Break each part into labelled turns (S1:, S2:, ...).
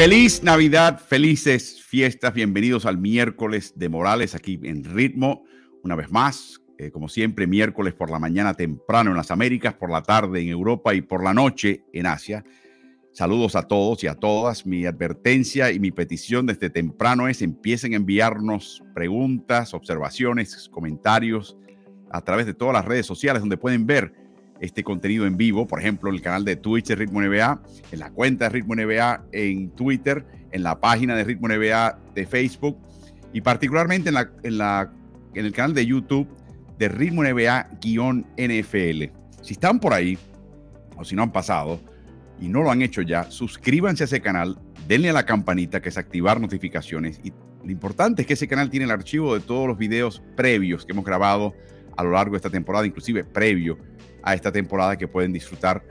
S1: Feliz Navidad, felices fiestas, bienvenidos al miércoles de Morales aquí en Ritmo, una vez más, eh, como siempre, miércoles por la mañana temprano en las Américas, por la tarde en Europa y por la noche en Asia. Saludos a todos y a todas. Mi advertencia y mi petición desde temprano es empiecen a enviarnos preguntas, observaciones, comentarios a través de todas las redes sociales donde pueden ver este contenido en vivo, por ejemplo, en el canal de Twitch de Ritmo NBA, en la cuenta de Ritmo NBA en Twitter, en la página de Ritmo NBA de Facebook y particularmente en, en el canal de YouTube de Ritmo NBA-NFL. Si están por ahí o si no han pasado y no lo han hecho ya, suscríbanse a ese canal, denle a la campanita que es activar notificaciones y lo importante es que ese canal tiene el archivo de todos los videos previos que hemos grabado a lo largo de esta temporada, inclusive previo a esta temporada que pueden disfrutar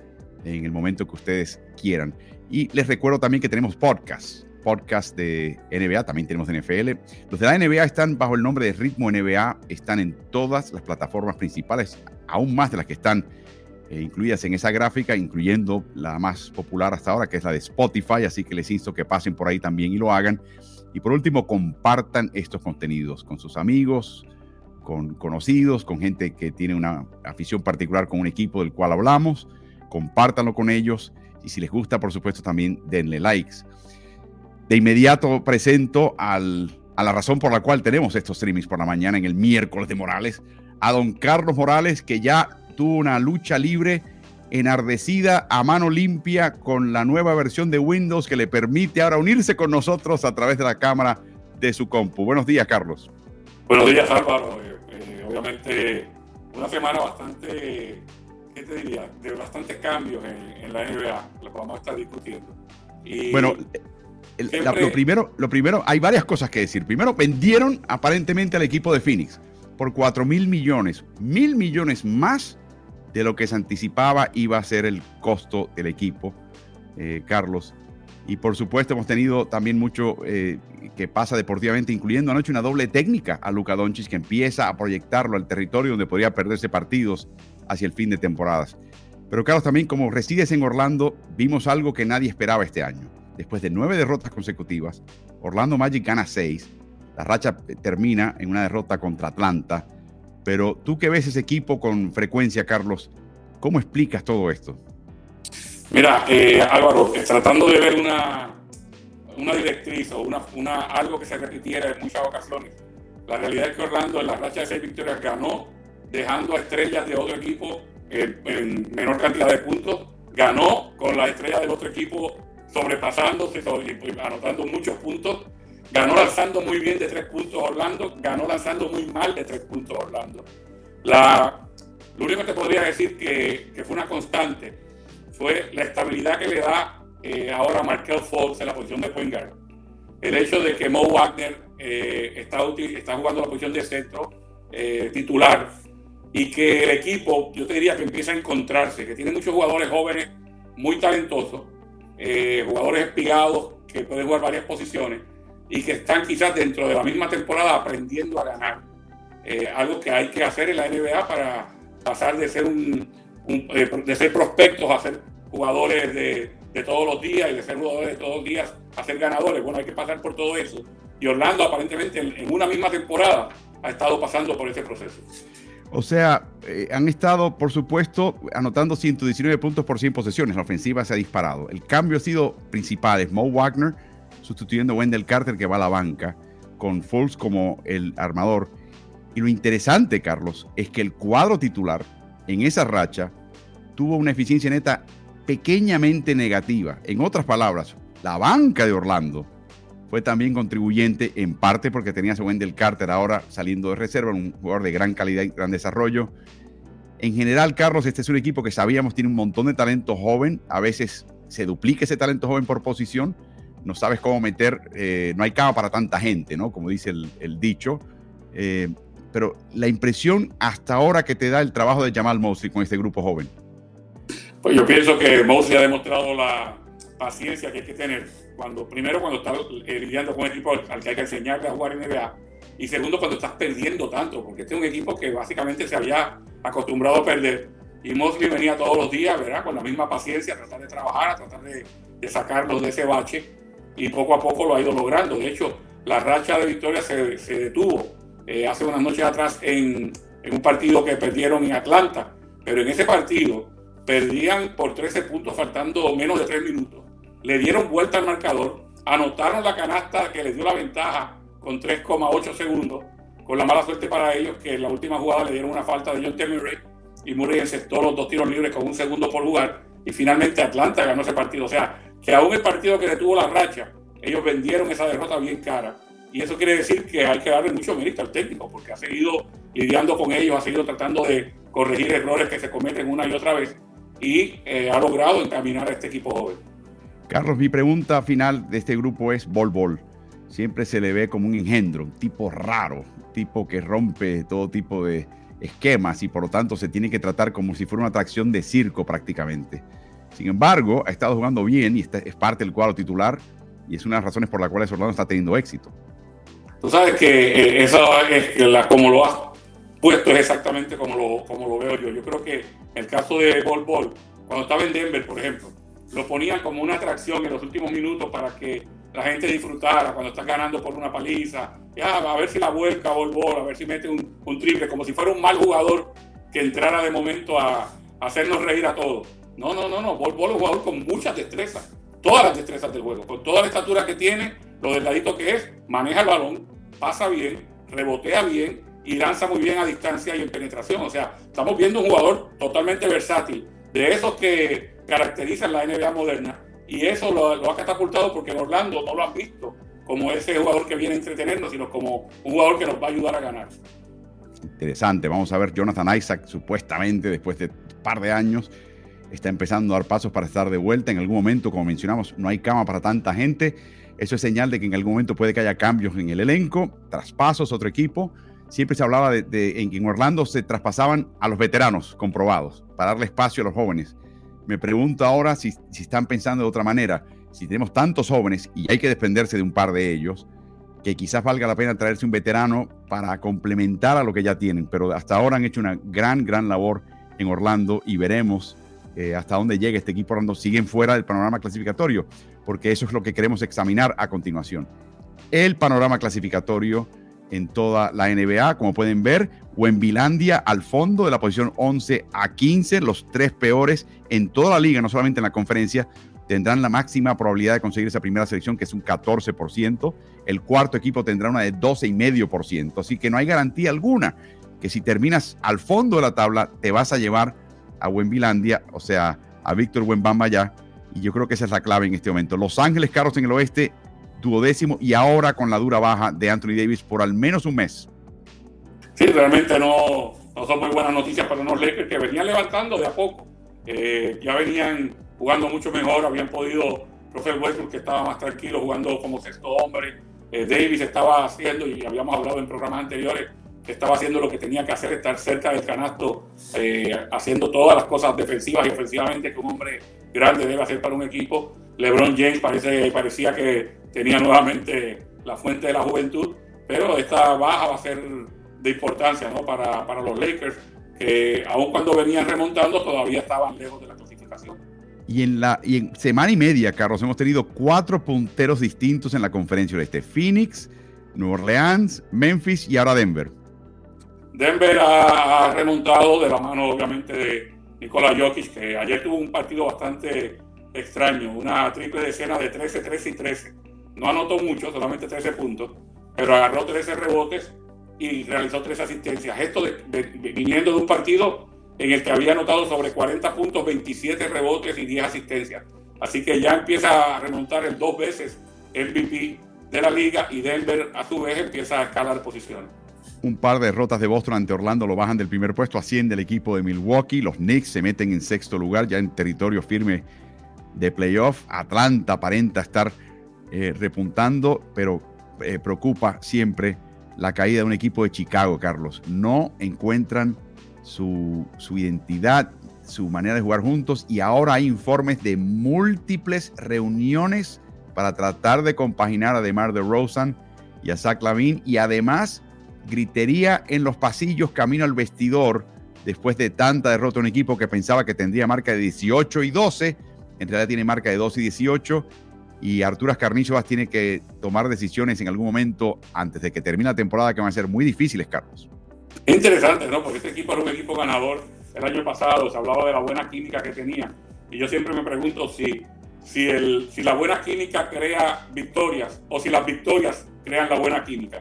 S1: en el momento que ustedes quieran. Y les recuerdo también que tenemos podcasts, podcast de NBA, también tenemos de NFL. Los de la NBA están bajo el nombre de Ritmo NBA, están en todas las plataformas principales, aún más de las que están eh, incluidas en esa gráfica, incluyendo la más popular hasta ahora, que es la de Spotify, así que les insto que pasen por ahí también y lo hagan. Y por último, compartan estos contenidos con sus amigos, con conocidos, con gente que tiene una afición particular con un equipo del cual hablamos. Compártanlo con ellos y si les gusta, por supuesto, también denle likes. De inmediato presento a la razón por la cual tenemos estos streamings por la mañana en el miércoles de Morales, a don Carlos Morales, que ya tuvo una lucha libre enardecida a mano limpia con la nueva versión de Windows que le permite ahora unirse con nosotros a través de la cámara de su compu. Buenos días, Carlos.
S2: Buenos días, Álvaro obviamente una semana bastante, ¿qué te diría? De bastantes cambios en, la NBA, lo que vamos a estar discutiendo.
S1: bueno, lo, primero, lo primero, hay varias cosas que decir. Primero, vendieron aparentemente al equipo de Phoenix por 4 mil millones, mil millones más de lo que se anticipaba iba a ser el costo del equipo, eh, Carlos. Y por supuesto hemos tenido también mucho eh, que pasa deportivamente, incluyendo anoche una doble técnica a Luka Doncic que empieza a proyectarlo al territorio donde podría perderse partidos hacia el fin de temporadas. Pero Carlos, también como resides en Orlando, vimos algo que nadie esperaba este año. Después de nueve derrotas consecutivas, Orlando Magic gana seis. La racha termina en una derrota contra Atlanta. Pero tú que ves ese equipo con frecuencia, Carlos, ¿cómo explicas todo esto?
S2: Mira, eh, Álvaro, eh, tratando de ver una, una directriz o una, una, algo que se repitiera en muchas ocasiones, la realidad es que Orlando en la racha de seis victorias ganó, dejando a estrellas de otro equipo en menor cantidad de puntos, ganó con la estrella del otro equipo sobrepasándose, anotando muchos puntos, ganó lanzando muy bien de tres puntos Orlando, ganó lanzando muy mal de tres puntos Orlando. La, lo único que te podría decir que, que fue una constante fue la estabilidad que le da eh, ahora Markel Fox en la posición de point guard. El hecho de que Mo Wagner eh, está, jugando la posición de centro eh, titular y que el equipo, yo te diría que empieza a encontrarse, que tiene muchos jugadores jóvenes muy talentosos, jugadores espigados que pueden jugar varias posiciones y que están quizás dentro de la misma temporada aprendiendo a ganar. algo que hay que hacer en la NBA para pasar de ser un, de ser prospectos a ser jugadores de, todos los días y de ser jugadores de todos los días a ser ganadores. Bueno, hay que pasar por todo eso. Y Orlando aparentemente en, una misma temporada ha estado pasando por ese proceso.
S1: O sea, eh, han estado, por supuesto, anotando 119 puntos por 100 posesiones. La ofensiva se ha disparado. El cambio ha sido principal. Es Mo Wagner sustituyendo a Wendell Carter que va a la banca, con Fultz como el armador. Y lo interesante, Carlos, es que el cuadro titular en esa racha tuvo una eficiencia neta pequeñamente negativa. En otras palabras, la banca de Orlando fue también contribuyente en parte porque tenía a Wendell Carter ahora saliendo de reserva, un jugador de gran calidad y gran desarrollo. En general, Carlos, este es un equipo que sabíamos tiene un montón de talento joven. A veces se duplica ese talento joven por posición. No sabes cómo meter, eh, no hay cama para tanta gente, ¿no? Como dice el, dicho. Eh, pero la impresión hasta ahora que te da el trabajo de Jamal Mosley con este grupo joven.
S2: Pues yo pienso que Mosley ha demostrado la paciencia que hay que tener. Cuando, primero, cuando estás eh, lidiando con un equipo al que hay que enseñarle a jugar NBA. Y segundo, cuando estás perdiendo tanto, porque este es un equipo que básicamente se había acostumbrado a perder. Y Mosley venía todos los días, ¿verdad? Con la misma paciencia, a tratar de trabajar, a tratar de, de sacarlos de ese bache. y poco a poco lo ha ido logrando. De hecho, la racha de victorias se, se detuvo eh, hace unas noches atrás en, un partido que perdieron en Atlanta, pero en ese partido perdían por 13 puntos faltando menos de 3 minutos. Le dieron vuelta al marcador, anotaron la canasta que les dio la ventaja con 3,8 segundos, con la mala suerte para ellos que en la última jugada le dieron una falta de John Murray y Murray encestó los dos tiros libres con un segundo por jugar y finalmente Atlanta ganó ese partido. O sea, que aún el partido que detuvo la racha, ellos vendieron esa derrota bien cara. Y eso quiere decir que hay que darle mucho mérito al técnico, porque ha seguido lidiando con ellos, ha seguido tratando de corregir errores que se cometen una y otra vez y eh, ha logrado encaminar a este equipo joven.
S1: Carlos, mi pregunta final de este grupo es Bol Bol. Siempre se le ve como un engendro, un tipo raro, un tipo que rompe todo tipo de esquemas y por lo tanto se tiene que tratar como si fuera una atracción de circo prácticamente. Sin embargo, ha estado jugando bien y es parte del cuadro titular y es una de las razones por las cuales Orlando está teniendo éxito.
S2: Tú sabes que eh, eso es la, como lo has puesto es exactamente como lo, como lo veo yo. Yo creo que el caso de Bol Bol, cuando estaba en Denver, por ejemplo, lo ponían como una atracción en los últimos minutos para que la gente disfrutara cuando está ganando por una paliza. Ya, a ver si la vuelca Bol Bol, a ver si mete un, triple, como si fuera un mal jugador que entrara de momento a, a hacernos reír a todos. No, no, no, no. Bol Bol es un jugador con muchas destrezas, todas las destrezas del juego, con toda la estatura que tiene, lo delgadito que es, maneja el balón, pasa bien, rebotea bien y lanza muy bien a distancia y en penetración. O sea, estamos viendo un jugador totalmente versátil, de esos que caracterizan la NBA moderna. Y eso lo, ha catapultado porque en Orlando no lo han visto como ese jugador que viene a entretenernos, sino como un jugador que nos va a ayudar a ganar.
S1: Interesante, vamos a ver Jonathan Isaac supuestamente después de un par de años está empezando a dar pasos para estar de vuelta. En algún momento, como mencionamos, no hay cama para tanta gente. Eso es señal de que en algún momento puede que haya cambios en el elenco, traspasos, otro equipo. Siempre se hablaba de, en que en Orlando se traspasaban a los veteranos comprobados para darle espacio a los jóvenes. Me pregunto ahora si, si están pensando de otra manera. Si tenemos tantos jóvenes y hay que desprenderse de un par de ellos, que quizás valga la pena traerse un veterano para complementar a lo que ya tienen. Pero hasta ahora han hecho una gran, gran labor en Orlando y veremos eh, hasta dónde llega este equipo cuando siguen fuera del panorama clasificatorio, porque eso es lo que queremos examinar a continuación. El panorama clasificatorio en toda la NBA, como pueden ver, Wembilandia al fondo de la posición 11 a 15, los tres peores en toda la liga, no solamente en la conferencia, tendrán la máxima probabilidad de conseguir esa primera selección, que es un 14%. El cuarto equipo tendrá una de 12,5%. Así que no hay garantía alguna que si terminas al fondo de la tabla, te vas a llevar a Wembilandia, o sea, a Víctor Wembamba ya. Y yo creo que esa es la clave en este momento. Los Ángeles Carros en el oeste, duodécimo, y ahora con la dura baja de Anthony Davis por al menos un mes.
S2: Sí, realmente no, no son muy buenas noticias para los Lakers que venían levantando de a poco. Eh, ya venían jugando mucho mejor, habían podido, profe Westbrook que estaba más tranquilo jugando como sexto hombre, eh, Davis estaba haciendo, y habíamos hablado en programas anteriores, estaba haciendo lo que tenía que hacer, estar cerca del canasto, eh, haciendo todas las cosas defensivas y ofensivamente que un hombre grande debe hacer para un equipo. LeBron James parece, parecía que tenía nuevamente la fuente de la juventud, pero esta baja va a ser de importancia ¿no? para, para los Lakers, que aun cuando venían remontando todavía estaban lejos de la clasificación.
S1: Y en, la, y en semana y media, Carlos, hemos tenido cuatro punteros distintos en la conferencia este Phoenix, Nueva Orleans, Memphis y ahora Denver.
S2: Denver ha, remontado de la mano, obviamente, de Nikola Jokic, que ayer tuvo un partido bastante extraño, una triple decena de 13, 13 y 13. No anotó mucho, solamente 13 puntos, pero agarró 13 rebotes y realizó 3 asistencias. Esto viniendo de un partido en el que había anotado sobre 40 puntos, 27 rebotes y 10 asistencias. Así que ya empieza a remontar el dos veces MVP de la liga y Denver a su vez empieza a escalar posiciones
S1: un par de derrotas de Boston ante Orlando lo bajan del primer puesto, asciende el equipo de Milwaukee. Los Knicks se meten en sexto lugar, ya en territorio firme de playoff. Atlanta aparenta estar eh, repuntando, pero eh, preocupa siempre la caída de un equipo de Chicago, Carlos. No encuentran su, su identidad, su manera de jugar juntos y ahora hay informes de múltiples reuniones para tratar de compaginar a DeMar DeRozan y a Zach Lavin y además gritería en los pasillos camino al vestidor después de tanta derrota un equipo que pensaba que tendría marca de 18 y 12, en realidad tiene marca de 2 y 18 y Arturas Carnichovas tiene que tomar decisiones en algún momento antes de que termine la temporada que van a ser muy difíciles, Carlos.
S2: Interesante, ¿no? Porque este equipo era un equipo ganador el año pasado, se hablaba de la buena química que tenía. Y yo siempre me pregunto si, si, el, si la buena química crea victorias o si las victorias crean la buena química.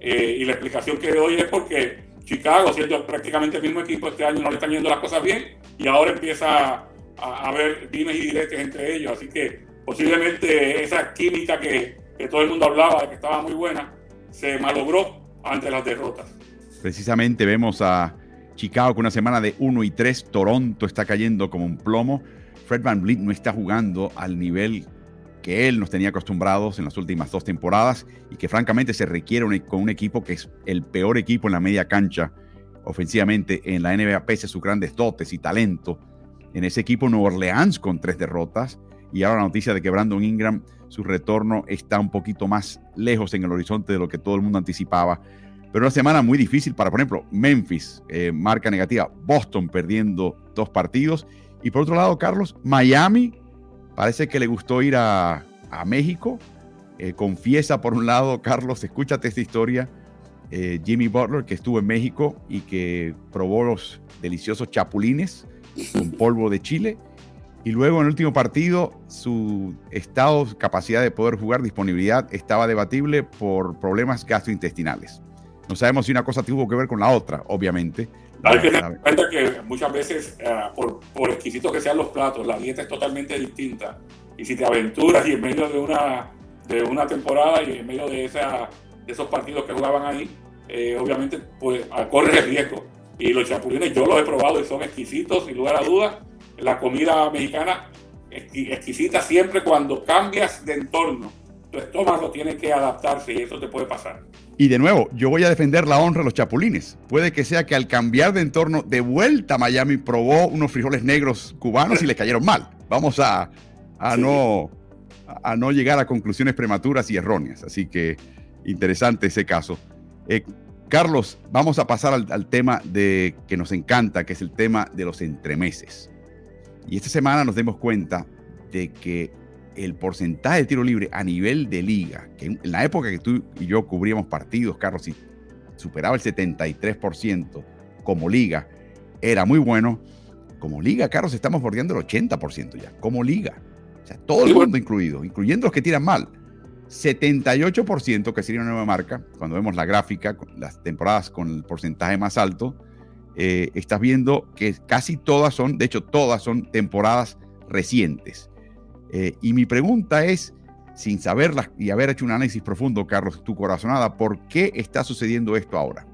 S2: Eh, y la explicación que doy es porque Chicago, siendo prácticamente el mismo equipo, este año no le están yendo las cosas bien y ahora empieza a, haber dimes y diretes entre ellos. Así que posiblemente esa química que, que todo el mundo hablaba de que estaba muy buena se malogró ante las derrotas.
S1: Precisamente vemos a Chicago con una semana de 1 y 3, Toronto está cayendo como un plomo, Fred Van Vliet no está jugando al nivel que él nos tenía acostumbrados en las últimas dos temporadas y que francamente se requiere con un equipo que es el peor equipo en la media cancha ofensivamente en la NBA pese a sus grandes dotes y talento. En ese equipo Nueva Orleans con tres derrotas y ahora la noticia de que Brandon Ingram su retorno está un poquito más lejos en el horizonte de lo que todo el mundo anticipaba. Pero una semana muy difícil para, por ejemplo, Memphis, eh, marca negativa, Boston perdiendo dos partidos. Y por otro lado, Carlos, Miami parece que le gustó ir a, México. Eh, confiesa, por un lado, Carlos, escúchate esta historia. Eh, Jimmy Butler, que estuvo en México y que probó los deliciosos chapulines con polvo de Chile. Y luego en el último partido, su estado, capacidad de poder jugar, disponibilidad, estaba debatible por problemas gastrointestinales. No sabemos si una cosa tuvo que ver con la otra, obviamente.
S2: Hay que tener cuenta que muchas veces, eh, por, por, exquisitos que sean los platos, la dieta es totalmente distinta. Y si te aventuras y en medio de una, de una temporada y en medio de, esa, de esos partidos que jugaban ahí, eh, obviamente pues corres el riesgo. Y los chapulines yo los he probado y son exquisitos, sin lugar a dudas. La comida mexicana exquisita siempre cuando cambias de entorno. Tu estómago tiene que adaptarse y eso te puede pasar.
S1: Y de nuevo, yo voy a defender la honra de los chapulines. Puede que sea que al cambiar de entorno de vuelta a Miami probó unos frijoles negros cubanos y le cayeron mal. Vamos a, no, a no llegar a conclusiones prematuras y erróneas. Así que interesante ese caso. Eh, Carlos, vamos a pasar al, al, tema de que nos encanta, que es el tema de los entremeses. Y esta semana nos demos cuenta de que el porcentaje de tiro libre a nivel de liga, que en la época que tú y yo cubríamos partidos, Carlos, y superaba el 73% como liga, era muy bueno. Como liga, Carlos, estamos bordeando el 80% ya, como liga. O sea, todo el mundo incluido, incluyendo los que tiran mal. 78%, que sería una nueva marca, cuando vemos la gráfica, las temporadas con el porcentaje más alto, eh, estás viendo que casi todas son, de hecho todas son temporadas recientes. Eh, y mi pregunta es, sin saberlas y haber hecho un análisis profundo, Carlos, tu corazonada, ¿por qué está sucediendo esto ahora?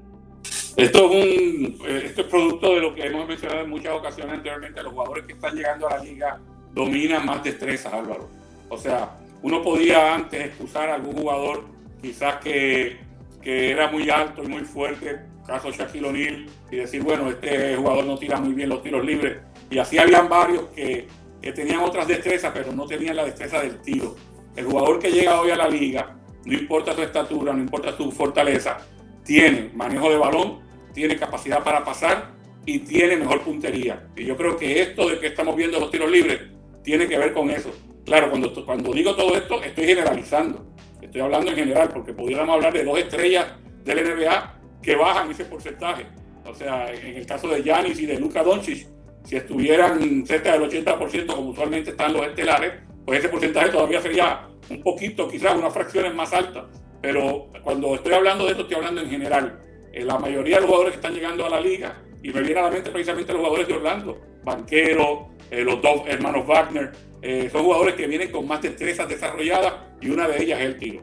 S2: Esto es, un, eh, esto es producto de lo que hemos mencionado en muchas ocasiones anteriormente. Los jugadores que están llegando a la liga dominan más destrezas, Álvaro. O sea, uno podía antes excusar a algún jugador quizás que, que era muy alto y muy fuerte, caso Shaquille O'Neal, y decir, bueno, este jugador no tira muy bien los tiros libres. Y así habían varios que que tenían otras destrezas, pero no tenían la destreza del tiro. El jugador que llega hoy a la liga, no importa su estatura, no importa su fortaleza, tiene manejo de balón, tiene capacidad para pasar y tiene mejor puntería. Y yo creo que esto de que estamos viendo los tiros libres tiene que ver con eso. Claro, cuando, cuando digo todo esto, estoy generalizando. Estoy hablando en general, porque pudiéramos hablar de dos estrellas del NBA que bajan ese porcentaje. O sea, en el caso de Yanis y de Luka Doncic, si estuvieran cerca del 80% como usualmente están los estelares, pues ese porcentaje todavía sería un poquito, quizás unas fracciones más altas. Pero cuando estoy hablando de esto, estoy hablando en general. Eh, la mayoría de los jugadores que están llegando a la liga, y me viene a la mente precisamente los jugadores de Orlando, Banquero, eh, los dos hermanos Wagner, eh, son jugadores que vienen con más destrezas desarrolladas y una de ellas es el tiro.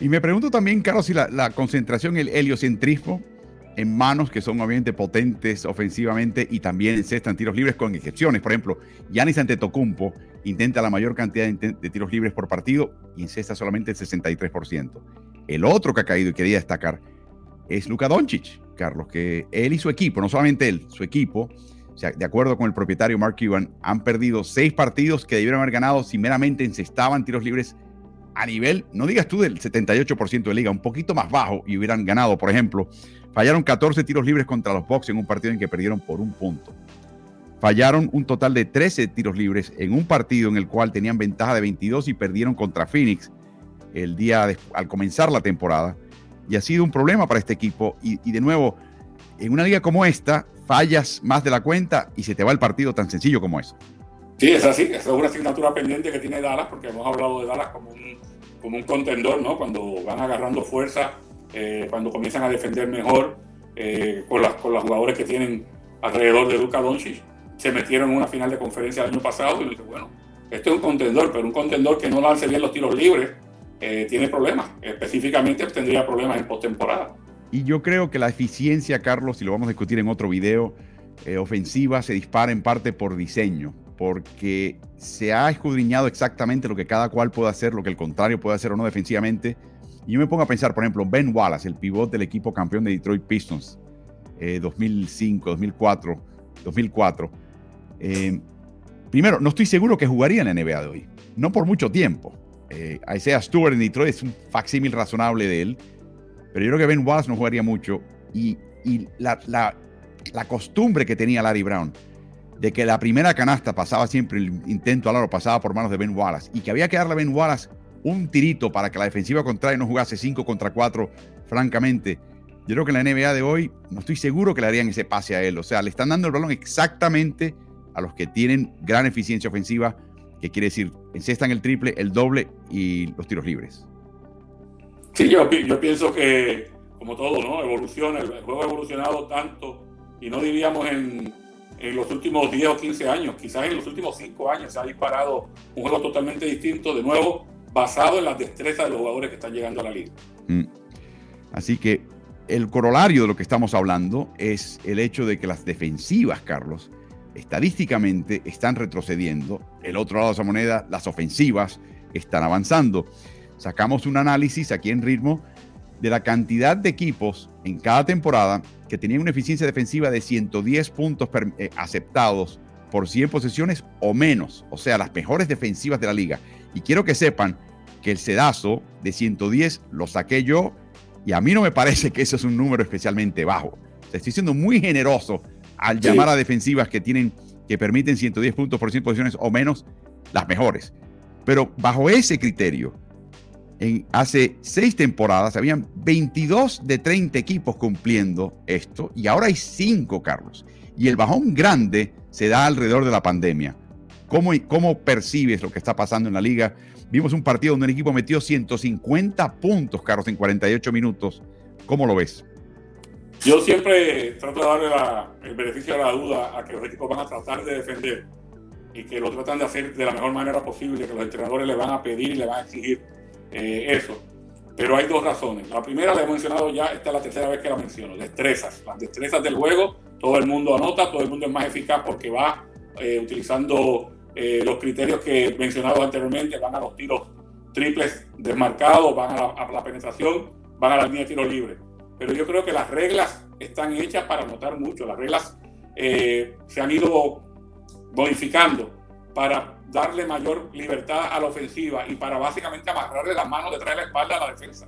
S1: Y me pregunto también, Carlos, si la, la concentración, el heliocentrismo, en manos que son obviamente potentes ofensivamente y también encestan tiros libres con excepciones. Por ejemplo, Yanis Antetokounmpo intenta la mayor cantidad de, tiros libres por partido y encesta solamente el 63%. El otro que ha caído y quería destacar es Luka Doncic, Carlos, que él y su equipo, no solamente él, su equipo, de acuerdo con el propietario Mark Cuban, han perdido seis partidos que debieron haber ganado si meramente encestaban tiros libres a nivel, no digas tú del 78% de liga, un poquito más bajo y hubieran ganado, por ejemplo, Fallaron 14 tiros libres contra los Bucks en un partido en que perdieron por un punto. fallaron un total de 13 tiros libres en un partido en el cual tenían ventaja de 22 y perdieron contra Phoenix el día al comenzar la temporada. Y ha sido un problema para este equipo. Y, de nuevo, en una liga como esta, fallas más de la cuenta y se te va el partido tan sencillo como eso.
S2: Sí, es así, es una asignatura pendiente que tiene Dallas, porque hemos hablado de Dallas como un, como un contendor, ¿no? Cuando van agarrando fuerza, eh, cuando comienzan a defender mejor, eh, con, las, con los jugadores que tienen alrededor de Luka Doncic, se metieron en una final de conferencia el año pasado y dice, bueno, esto es un contendor, pero un contendor que no lance bien los tiros libres, eh, tiene problemas. Específicamente tendría problemas en postemporada.
S1: Y yo creo que la eficiencia, Carlos, y lo vamos a discutir en otro video, ofensiva se dispara en parte por diseño porque se ha escudriñado exactamente lo que cada cual puede hacer, lo que el contrario puede hacer o no defensivamente. Y yo me pongo a pensar, por ejemplo, Ben Wallace, el pivot del equipo campeón de Detroit Pistons, 2005, 2004, 2004. primero, no estoy seguro que jugaría en la NBA de hoy, no por mucho tiempo. Eh, Isaiah Stewart en Detroit es un facsímil razonable de él, pero yo creo que Ben Wallace no jugaría mucho. Y, la, la costumbre que tenía Larry Brown de que la primera canasta pasaba siempre, el intento al aro pasaba por manos de Ben Wallace y que había que darle a Ben Wallace un tirito para que la defensiva contraria no jugase 5 contra 4, francamente. Yo creo que en la NBA de hoy no estoy seguro que le harían ese pase a él. O sea, le están dando el balón exactamente a los que tienen gran eficiencia ofensiva, que quiere decir, encestan el triple, el doble y los tiros libres.
S2: Sí, yo, pienso que, como todo, ¿no? Evoluciona, el juego ha evolucionado tanto y no diríamos en en los últimos 10 o 15 años, quizás en los últimos 5 años se ha disparado un juego totalmente distinto, de nuevo basado en las destrezas de los jugadores que están llegando a la liga. Mm.
S1: Así que el corolario de lo que estamos hablando es el hecho de que las defensivas, Carlos, estadísticamente están retrocediendo. El otro lado de esa moneda, las ofensivas están avanzando. Sacamos un análisis aquí en ritmo de la cantidad de equipos en cada temporada que tenían una eficiencia defensiva de 110 puntos eh, aceptados por 100 posesiones o menos, o sea, las mejores defensivas de la liga. Y quiero que sepan que el sedazo de 110 lo saqué yo y a mí no me parece que eso es un número especialmente bajo. estoy siendo muy generoso al llamar a defensivas que tienen que permiten 110 puntos por 100 posiciones o menos las mejores. Pero bajo ese criterio, hace seis temporadas habían 22 de 30 equipos cumpliendo esto y ahora hay 5, Carlos. Y el bajón grande se da alrededor de la pandemia. ¿Cómo, ¿Cómo percibes lo que está pasando en la liga? Vimos un partido donde un equipo metió 150 puntos, Carlos, en 48 minutos. ¿Cómo lo ves?
S2: Yo siempre trato de darle el beneficio de la duda a que los equipos van a tratar de defender y que lo tratan de hacer de la mejor manera posible, que los entrenadores le van a pedir y le van a exigir eh, eso. Pero hay dos razones. La primera la he mencionado ya, esta es la tercera vez que la menciono, destrezas. Las destrezas del juego, todo el mundo anota, todo el mundo es más eficaz porque va eh, utilizando eh, los criterios que he mencionado anteriormente, van a los tiros triples desmarcados, van a la, penetración, van a la línea de tiro libre. Pero yo creo que las reglas están hechas para anotar mucho. Las reglas se han ido modificando para darle mayor libertad a la ofensiva y para básicamente amarrarle las manos detrás de la espalda a la defensa.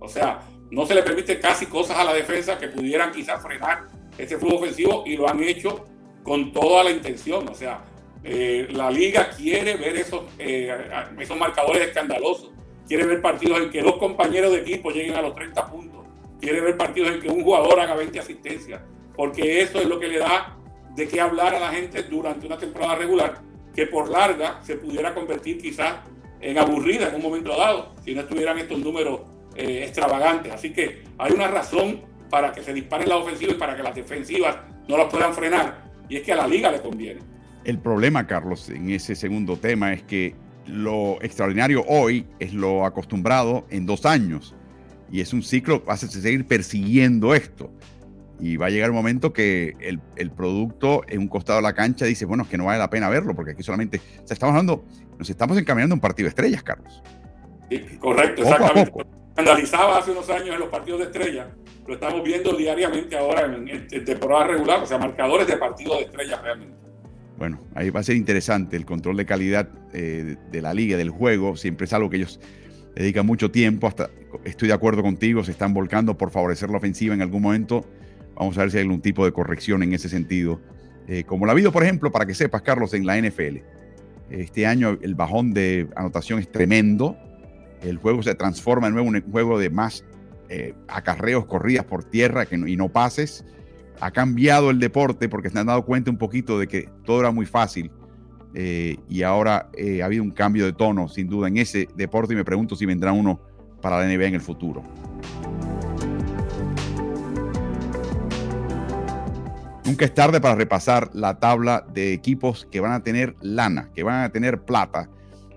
S2: O sea, no se le permite casi cosas a la defensa que pudieran quizás frenar ese flujo ofensivo y lo han hecho con toda la intención. O sea, eh, la liga quiere ver esos, eh, esos marcadores escandalosos, quiere ver partidos en que dos compañeros de equipo lleguen a los 30 puntos, quiere ver partidos en que un jugador haga 20 asistencias, porque eso es lo que le da de qué hablar a la gente durante una temporada regular que por larga se pudiera convertir quizás en aburrida en un momento dado, si no estuvieran estos números eh, extravagantes. Así que hay una razón para que se disparen las ofensivas y para que las defensivas no las puedan frenar, y es que a la liga le conviene.
S1: El problema, Carlos, en ese segundo tema es que lo extraordinario hoy es lo acostumbrado en dos años, y es un ciclo, vas a seguir persiguiendo esto y va a llegar un momento que el, el, producto en un costado de la cancha dice, bueno, es que no vale la pena verlo, porque aquí solamente, o sea, estamos hablando, nos estamos encaminando un partido de estrellas, Carlos.
S2: Sí, correcto, exactamente. Analizaba hace unos años en los partidos de estrellas, lo estamos viendo diariamente ahora en, temporada regular, o sea, marcadores de partidos de estrellas realmente.
S1: Bueno, ahí va a ser interesante el control de calidad eh, de la liga, del juego, siempre es algo que ellos dedican mucho tiempo, hasta estoy de acuerdo contigo, se están volcando por favorecer la ofensiva en algún momento Vamos a ver si hay algún tipo de corrección en ese sentido eh, como la ha habido, por ejemplo, para que sepas, Carlos, en la NFL. Este año el bajón de anotación es tremendo. El juego se transforma de nuevo en un juego de más eh, acarreos, corridas por tierra y no pases. Ha cambiado el deporte porque se han dado cuenta un poquito de que todo era muy fácil eh, y ahora ha habido un cambio de tono, sin duda, en ese deporte y me pregunto si vendrá uno para la NBA en el futuro. Nunca es tarde para repasar la tabla de equipos que van a tener lana, que van a tener plata,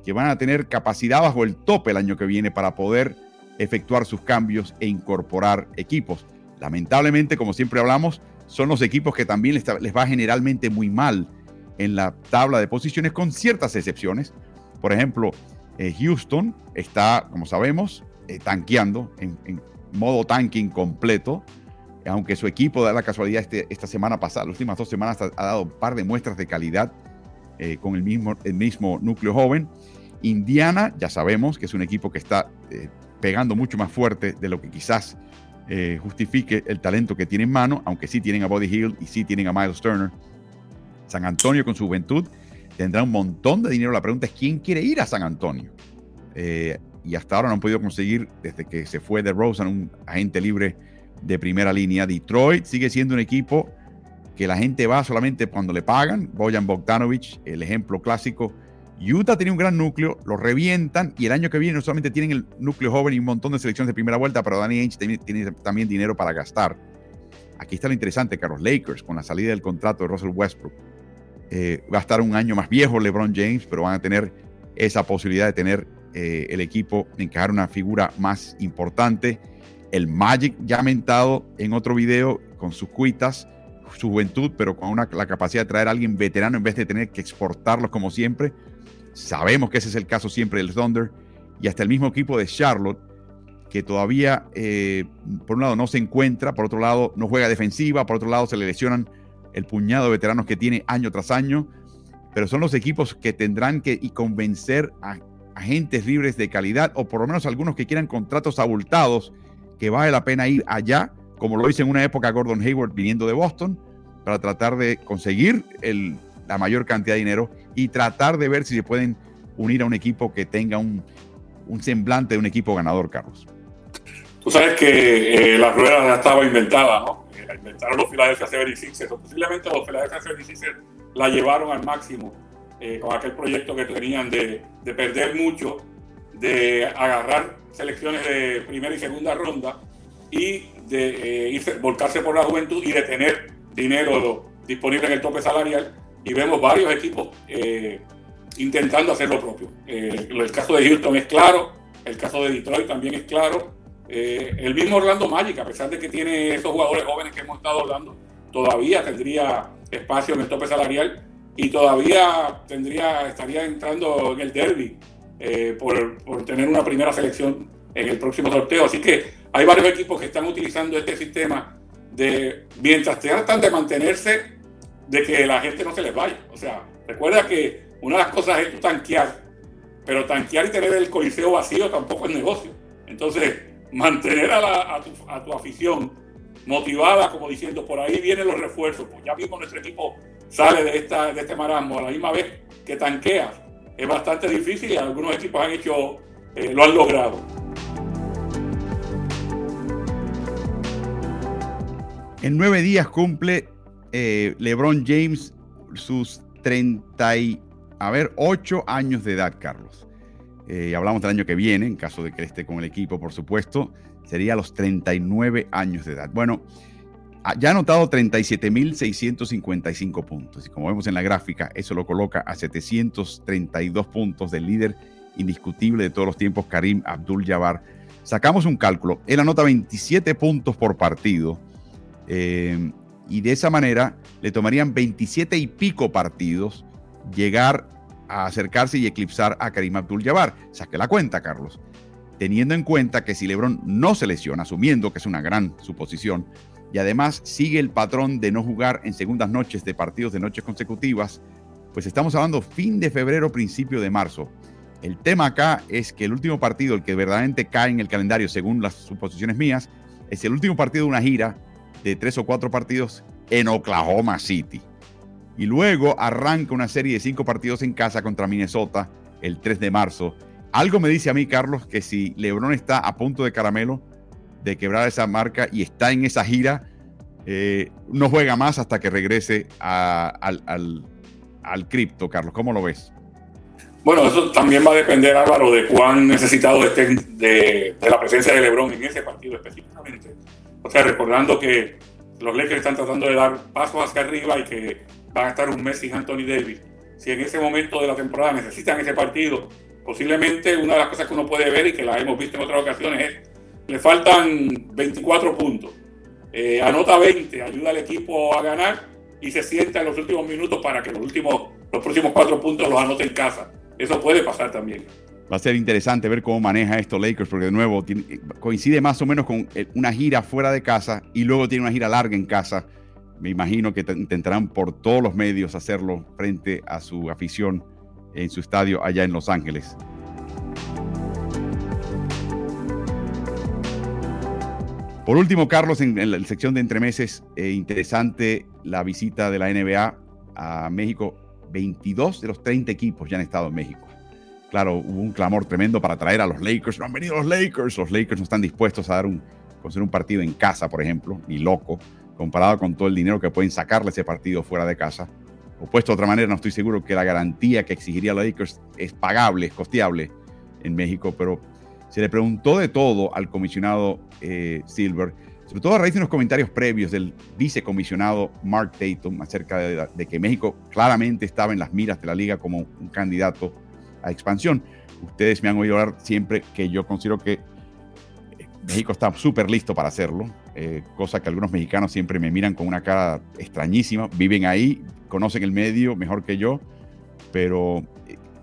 S1: que van a tener capacidad bajo el tope el año que viene para poder efectuar sus cambios e incorporar equipos. Lamentablemente, como siempre hablamos, son los equipos que también les, va generalmente muy mal en la tabla de posiciones, con ciertas excepciones. Por ejemplo, eh, Houston está, como sabemos, eh, tanqueando en, modo tanking completo aunque su equipo da la casualidad este, esta semana pasada, las últimas dos semanas ha, dado un par de muestras de calidad eh, con el mismo, el mismo núcleo joven. Indiana, ya sabemos que es un equipo que está pegando mucho más fuerte de lo que quizás eh, justifique el talento que tiene en mano, aunque sí tienen a Body Hill y sí tienen a Miles Turner. San Antonio con su juventud tendrá un montón de dinero. La pregunta es quién quiere ir a San Antonio. y hasta ahora no han podido conseguir, desde que se fue de Rosen, un agente libre de primera línea. Detroit sigue siendo un equipo que la gente va solamente cuando le pagan. Boyan Bogdanovich, el ejemplo clásico. Utah tiene un gran núcleo, lo revientan y el año que viene no solamente tienen el núcleo joven y un montón de selecciones de primera vuelta, pero Danny Ainge tiene, también dinero para gastar. Aquí está lo interesante, Carlos Lakers, con la salida del contrato de Russell Westbrook. Eh, va a estar un año más viejo LeBron James, pero van a tener esa posibilidad de tener eh, el equipo, encajar una figura más importante el Magic ya mentado en otro video con sus cuitas, su juventud, pero con la capacidad de traer a alguien veterano en vez de tener que exportarlos como siempre. Sabemos que ese es el caso siempre del Thunder y hasta el mismo equipo de Charlotte, que todavía, eh, por un lado, no se encuentra, por otro lado, no juega defensiva, por otro lado, se le lesionan el puñado de veteranos que tiene año tras año, pero son los equipos que tendrán que convencer a agentes libres de calidad o por lo menos algunos que quieran contratos abultados que vale la pena ir allá, como lo hizo en una época Gordon Hayward viniendo de Boston, para tratar de conseguir el, la mayor cantidad de dinero y tratar de ver si se pueden unir a un equipo que tenga un, un semblante de un equipo ganador, Carlos.
S2: Tú sabes que eh, la rueda ya estaba inventada, ¿no? La inventaron los Philadelphia 76ers, o posiblemente los Philadelphia 76ers la llevaron al máximo eh, con aquel proyecto que tenían de, de perder mucho, de agarrar selecciones de primera y segunda ronda y de eh, irse, volcarse por la juventud y de tener dinero disponible en el tope salarial. Y vemos varios equipos eh, intentando hacer lo propio. Eh, el caso de Houston es claro, el caso de Detroit también es claro. el mismo Orlando Magic, a pesar de que tiene esos jugadores jóvenes que hemos estado hablando, todavía tendría espacio en el tope salarial y todavía tendría, estaría entrando en el derby eh, por, por, tener una primera selección en el próximo sorteo. Así que hay varios equipos que están utilizando este sistema de, mientras tratan de mantenerse, de que la gente no se les vaya. O sea, recuerda que una de las cosas es tanquear, pero tanquear y tener el coliseo vacío tampoco es negocio. Entonces, mantener a, tu, afición motivada, como diciendo, por ahí vienen los refuerzos, pues ya mismo nuestro equipo sale de, este marasmo a la misma vez que tanqueas es bastante difícil y algunos equipos han hecho, eh, lo han logrado.
S1: En nueve días cumple eh, LeBron James sus 30 y, a ver, 8 años de edad, Carlos. Eh, hablamos del año que viene, en caso de que esté con el equipo, por supuesto, sería los 39 años de edad. Bueno, ya ha anotado 37.655 puntos. Y como vemos en la gráfica, eso lo coloca a 732 puntos del líder indiscutible de todos los tiempos, Karim Abdul Jabbar. Sacamos un cálculo. Él anota 27 puntos por partido. Eh, y de esa manera le tomarían 27 y pico partidos llegar a acercarse y eclipsar a Karim Abdul Jabbar. Saque la cuenta, Carlos. Teniendo en cuenta que si LeBron no se lesiona, asumiendo que es una gran suposición, y además sigue el patrón de no jugar en segundas noches de partidos de noches consecutivas, pues estamos hablando fin de febrero, principio de marzo. El tema acá es que el último partido, el que verdaderamente cae en el calendario según las suposiciones mías, es el último partido de una gira de tres o cuatro partidos en Oklahoma City. y luego arranca una serie de cinco partidos en casa contra Minnesota el 3 de marzo. Algo me dice a mí, Carlos, que si LeBron está a punto de caramelo, de quebrar esa marca y está en esa gira, eh, no juega más hasta que regrese al, al, cripto, Carlos. ¿Cómo lo ves?
S2: Bueno, eso también va a depender, Álvaro, de cuán necesitado estén de, de, la presencia de LeBron en ese partido específicamente. O sea, recordando que los Lakers están tratando de dar pasos hacia arriba y que van a estar un mes sin Anthony Davis. Si en ese momento de la temporada necesitan ese partido, posiblemente una de las cosas que uno puede ver y que la hemos visto en otras ocasiones es le faltan 24 puntos. Eh, anota 20, ayuda al equipo a ganar y se sienta en los últimos minutos para que los últimos, los próximos cuatro puntos los anote en casa. Eso puede pasar también.
S1: Va a ser interesante ver cómo maneja esto Lakers, porque de nuevo coincide más o menos con una gira fuera de casa y luego tiene una gira larga en casa. Me imagino que intentarán por todos los medios hacerlo frente a su afición en su estadio allá en Los Ángeles. Por último, Carlos, en, la sección de entremeses, eh, interesante la visita de la NBA a México. 22 de los 30 equipos ya han estado en México. Claro, hubo un clamor tremendo para traer a los Lakers. No han venido los Lakers. Los Lakers no están dispuestos a dar un, un partido en casa, por ejemplo, ni loco, comparado con todo el dinero que pueden sacarle ese partido fuera de casa. O puesto de otra manera, no estoy seguro que la garantía que exigiría los Lakers es pagable, es costeable en México, pero se le preguntó de todo al comisionado eh, Silver, sobre todo a raíz de unos comentarios previos del vicecomisionado Mark Tatum acerca de, que México claramente estaba en las miras de la liga como un candidato a expansión. Ustedes me han oído hablar siempre que yo considero que eh, México está súper listo para hacerlo, eh, cosa que algunos mexicanos siempre me miran con una cara extrañísima. Viven ahí, conocen el medio mejor que yo, pero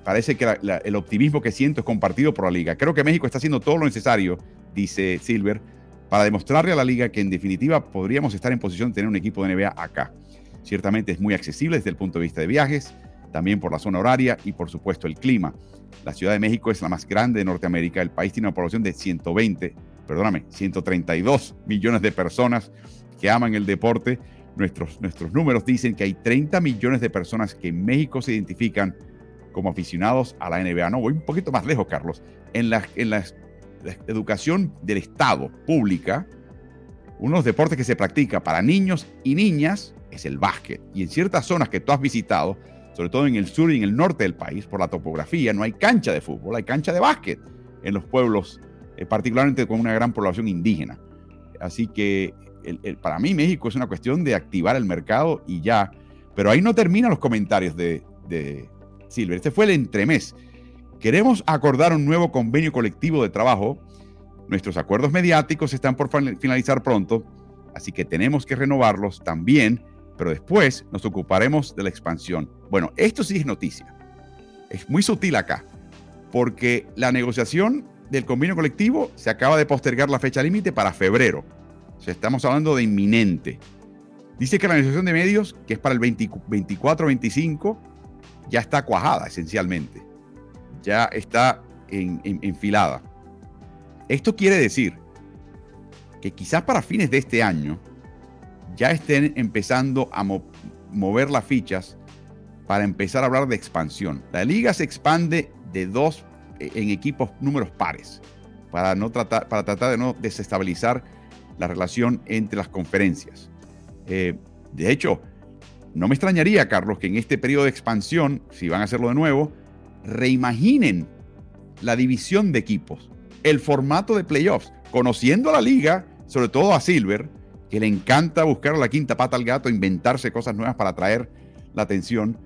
S1: parece que el optimismo que siento es compartido por la liga. Creo que México está haciendo todo lo necesario, dice Silver, para demostrarle a la liga que en definitiva podríamos estar en posición de tener un equipo de NBA acá. Ciertamente es muy accesible desde el punto de vista de viajes, también por la zona horaria y por supuesto el clima. La Ciudad de México es la más grande de Norteamérica. El país tiene una población de 120, perdóname, 132 millones de personas que aman el deporte. Nuestros, nuestros números dicen que hay 30 millones de personas que en México se identifican como aficionados a la NBA. No, voy un poquito más lejos, Carlos. En la, en la, educación del Estado pública, uno de los deportes que se practica para niños y niñas es el básquet. Y en ciertas zonas que tú has visitado, sobre todo en el sur y en el norte del país, por la topografía, no hay cancha de fútbol, hay cancha de básquet en los pueblos, eh, particularmente con una gran población indígena. Así que para mí México es una cuestión de activar el mercado y ya. Pero ahí no terminan los comentarios de, Silver. Este fue el entremés. Queremos acordar un nuevo convenio colectivo de trabajo. Nuestros acuerdos mediáticos están por finalizar pronto, así que tenemos que renovarlos también, pero después nos ocuparemos de la expansión. Bueno, esto sí es noticia. Es muy sutil acá, porque la negociación del convenio colectivo se acaba de postergar la fecha límite para febrero. O sea, estamos hablando de inminente. Dice que la negociación de medios, que es para el 24-25, ya está cuajada esencialmente, ya está enfilada. Esto quiere decir que quizás para fines de este año ya estén empezando a mover las fichas para empezar a hablar de expansión. La liga se expande de dos e, en equipos números pares para, no tratar, para tratar de no desestabilizar la relación entre las conferencias. Eh, de hecho, no me extrañaría, Carlos, que en este periodo de expansión, si van a hacerlo de nuevo, reimaginen la división de equipos, el formato de playoffs, conociendo a la liga, sobre todo a Silver, que le encanta buscar la quinta pata al gato, inventarse cosas nuevas para atraer la atención.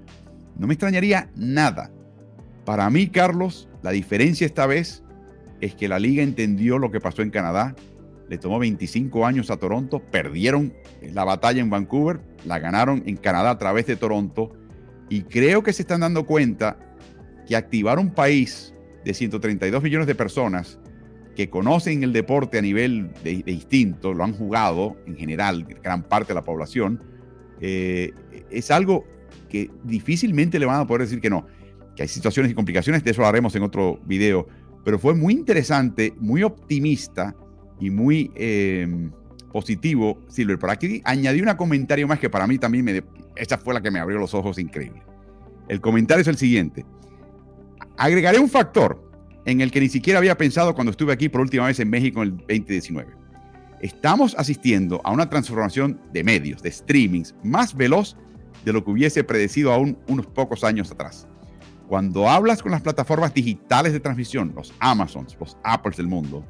S1: No me extrañaría nada. Para mí, Carlos, la diferencia esta vez es que la liga entendió lo que pasó en Canadá le tomó 25 años a Toronto, perdieron la batalla en Vancouver, la ganaron en Canadá a través de Toronto y creo que se están dando cuenta que activar un país de 132 millones de personas que conocen el deporte a nivel de, instinto, lo han jugado en general, gran parte de la población, eh, es algo que difícilmente le van a poder decir que no. Que hay situaciones y complicaciones, de eso hablaremos en otro video, pero fue muy interesante, muy optimista y muy eh, positivo, Silver. Por aquí añadí un comentario más que para mí también me, esa fue la que me abrió los ojos increíble. El comentario es el siguiente. Agregaré un factor en el que ni siquiera había pensado cuando estuve aquí por última vez en México en el 2019. Estamos asistiendo a una transformación de medios, de streamings, más veloz de lo que hubiese predecido aún unos pocos años atrás. Cuando hablas con las plataformas digitales de transmisión, los Amazons, los Apples del mundo,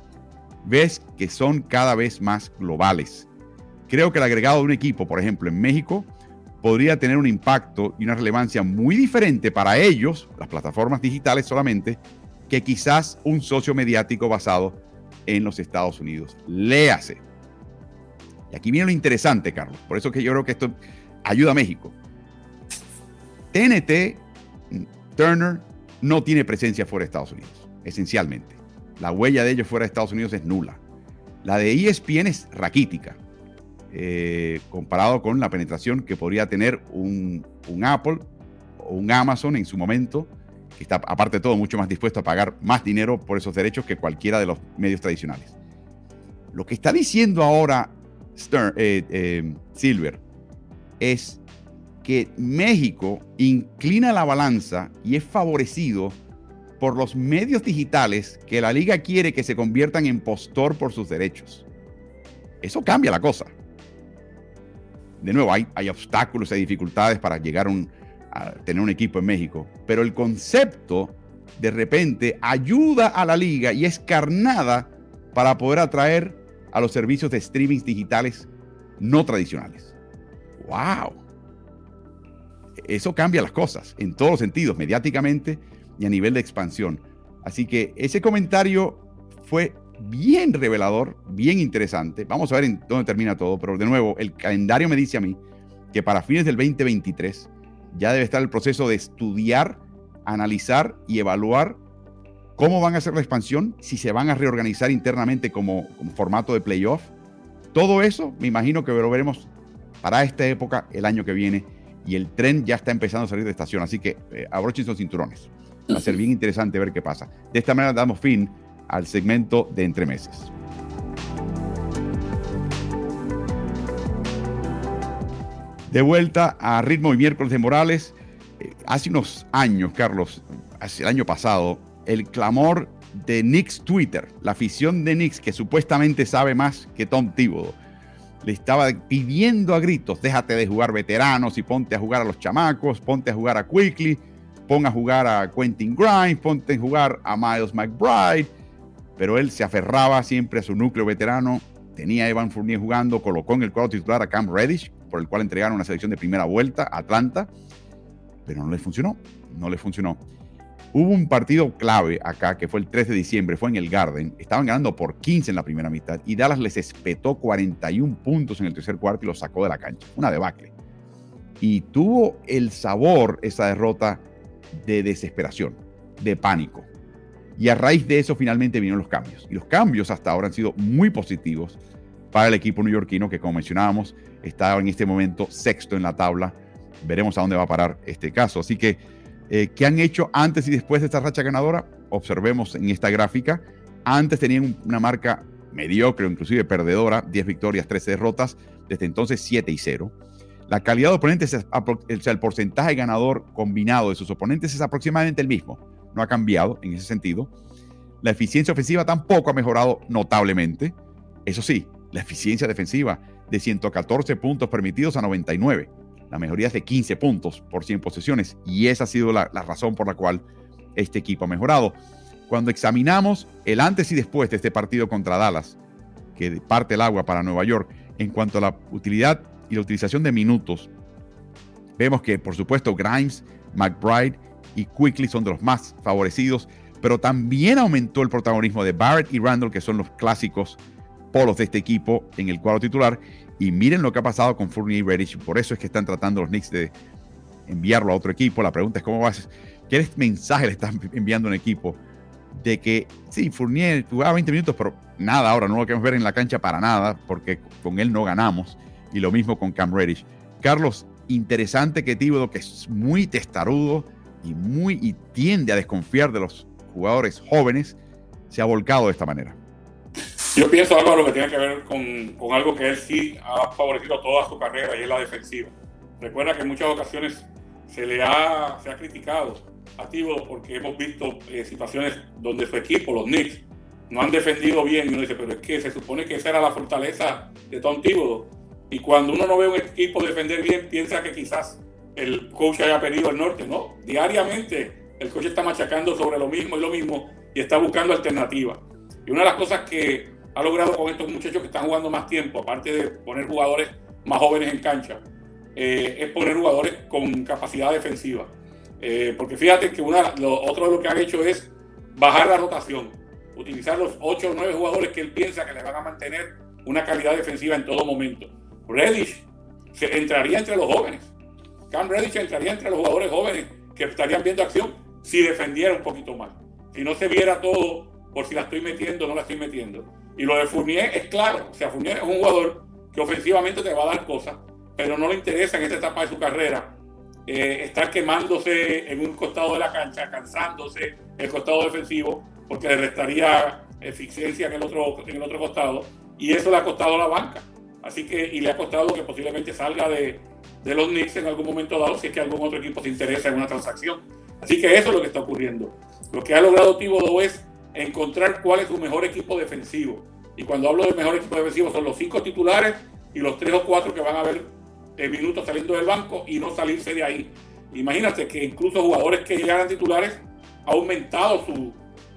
S1: ves que son cada vez más globales. Creo que el agregado de un equipo, por ejemplo, en México, podría tener un impacto y una relevancia muy diferente para ellos, las plataformas digitales solamente, que quizás un socio mediático basado en los Estados Unidos. Léase. Y aquí viene lo interesante, Carlos. Por eso que yo creo que esto ayuda a México. TNT, Turner, no tiene presencia fuera de Estados Unidos, esencialmente. La huella de ellos fuera de Estados Unidos es nula. La de ESPN es raquítica, eh, comparado con la penetración que podría tener un, Apple o un Amazon en su momento, que está, aparte de todo, mucho más dispuesto a pagar más dinero por esos derechos que cualquiera de los medios tradicionales. Lo que está diciendo ahora eh, eh, Silver es que México inclina la balanza y es favorecido por los medios digitales que la liga quiere que se conviertan en postor por sus derechos. Eso cambia la cosa. De nuevo, hay, hay obstáculos, hay dificultades para llegar a tener un equipo en México, pero el concepto de repente ayuda a la liga y es carnada para poder atraer a los servicios de streaming digitales no tradicionales. ¡Wow! eso cambia las cosas en todos los sentidos, mediáticamente y a nivel de expansión. Así que ese comentario fue bien revelador, bien interesante. Vamos a ver en dónde termina todo, pero de nuevo, el calendario me dice a mí que para fines del 2023 ya debe estar el proceso de estudiar, analizar y evaluar cómo van a hacer la expansión, si se van a reorganizar internamente como, formato de playoff. Todo eso me imagino que lo veremos para esta época el año que viene y el tren ya está empezando a salir de estación, así que eh, abrochen sus cinturones. Va a ser bien interesante ver qué pasa. De esta manera damos fin al segmento de entremeses. De vuelta a Ritmo y Miércoles de Morales. Eh, hace unos años, Carlos, hace el año pasado, el clamor de Knicks Twitter, la afición de Knicks que supuestamente sabe más que Tom Thibodeau, le estaba pidiendo a gritos, déjate de jugar veteranos y ponte a jugar a los chamacos, ponte a jugar a Quickly, pon a jugar a Quentin Grimes, ponte a jugar a Miles McBride. Pero él se aferraba siempre a su núcleo veterano. Tenía a Evan Fournier jugando, colocó en el cuadro titular a Cam Reddish, por el cual entregaron una selección de primera vuelta a Atlanta. Pero no le funcionó, no le funcionó. Hubo un partido clave acá, que fue el 3 de diciembre, fue en el Garden. Estaban ganando por 15 en la primera mitad y Dallas les espetó 41 puntos en el tercer cuarto y los sacó de la cancha. Una debacle. Y tuvo el sabor esa derrota de desesperación, de pánico. Y a raíz de eso finalmente vinieron los cambios. Y los cambios hasta ahora han sido muy positivos para el equipo neoyorquino que como mencionábamos está en este momento sexto en la tabla. Veremos a dónde va a parar este caso. Así que eh, ¿Qué han hecho antes y después de esta racha ganadora? Observemos en esta gráfica. Antes tenían una marca mediocre, inclusive perdedora, 10 victorias, 13 derrotas, desde entonces 7 y 0. La calidad de oponentes, o sea, el porcentaje ganador combinado de sus oponentes es aproximadamente el mismo. No ha cambiado en ese sentido. La eficiencia ofensiva tampoco ha mejorado notablemente. Eso sí, la eficiencia defensiva de 114 puntos permitidos a 99 la mayoría es de 15 puntos por 100 posesiones y esa ha sido la, razón por la cual este equipo ha mejorado. Cuando examinamos el antes y después de este partido contra Dallas, que parte el agua para Nueva York, en cuanto a la utilidad y la utilización de minutos, vemos que por supuesto Grimes, McBride y Quickly son de los más favorecidos, pero también aumentó el protagonismo de Barrett y Randall, que son los clásicos polos de este equipo en el cuadro titular, y miren lo que ha pasado con Fournier y Reddish. Por eso es que están tratando los Knicks de enviarlo a otro equipo. La pregunta es cómo vas, qué mensaje le están enviando a un equipo de que sí, Fournier jugaba 20 minutos, pero nada, ahora no lo queremos ver en la cancha para nada, porque con él no ganamos. Y lo mismo con Cam Reddish. Carlos, interesante que Tíbodo, que es muy testarudo y muy y tiende a desconfiar de los jugadores jóvenes, se ha volcado de esta manera.
S2: Yo pienso, algo que tiene que ver con, algo que él sí ha favorecido toda su carrera y es la defensiva. Recuerda que en muchas ocasiones se le ha, se ha criticado a Thibodeau porque hemos visto eh, situaciones donde su equipo, los Knicks, no han defendido bien. Y uno dice, pero es que se supone que esa era la fortaleza de Tom Thibodeau. Y cuando uno no ve un equipo defender bien, piensa que quizás el coach haya perdido el norte. No, diariamente el coach está machacando sobre lo mismo y lo mismo y está buscando alternativas. Y una de las cosas que ha logrado con estos muchachos que están jugando más tiempo, aparte de poner jugadores más jóvenes en cancha, eh, es poner jugadores con capacidad defensiva. Eh, porque fíjate que una, otro de lo que han hecho es bajar la rotación, utilizar los 8 o 9 jugadores que él piensa que le van a mantener una calidad defensiva en todo momento. Reddish se entraría entre los jóvenes. Cam Reddish entraría entre los jugadores jóvenes que estarían viendo acción si defendiera un poquito más. Si no se viera todo por si la estoy metiendo o no la estoy metiendo. Y lo de Fournier es claro. O sea, Fournier es un jugador que ofensivamente te va a dar cosas, pero no le interesa en esta etapa de su carrera eh, estar quemándose en un costado de la cancha, cansándose el costado defensivo, porque le restaría eficiencia en el otro, en el otro costado, y eso le ha costado a la banca. Así que, y le ha costado que posiblemente salga de, de los Knicks en algún momento dado, si es que algún otro equipo se interesa en una transacción. Así que eso es lo que está ocurriendo. Lo que ha logrado Thibodeau es encontrar cuál es su mejor equipo defensivo. Y cuando hablo de mejor equipo defensivo son los cinco titulares y los tres o cuatro que van a ver eh, minutos saliendo del banco y no salirse de ahí. Imagínate que incluso jugadores que llegaran titulares ha aumentado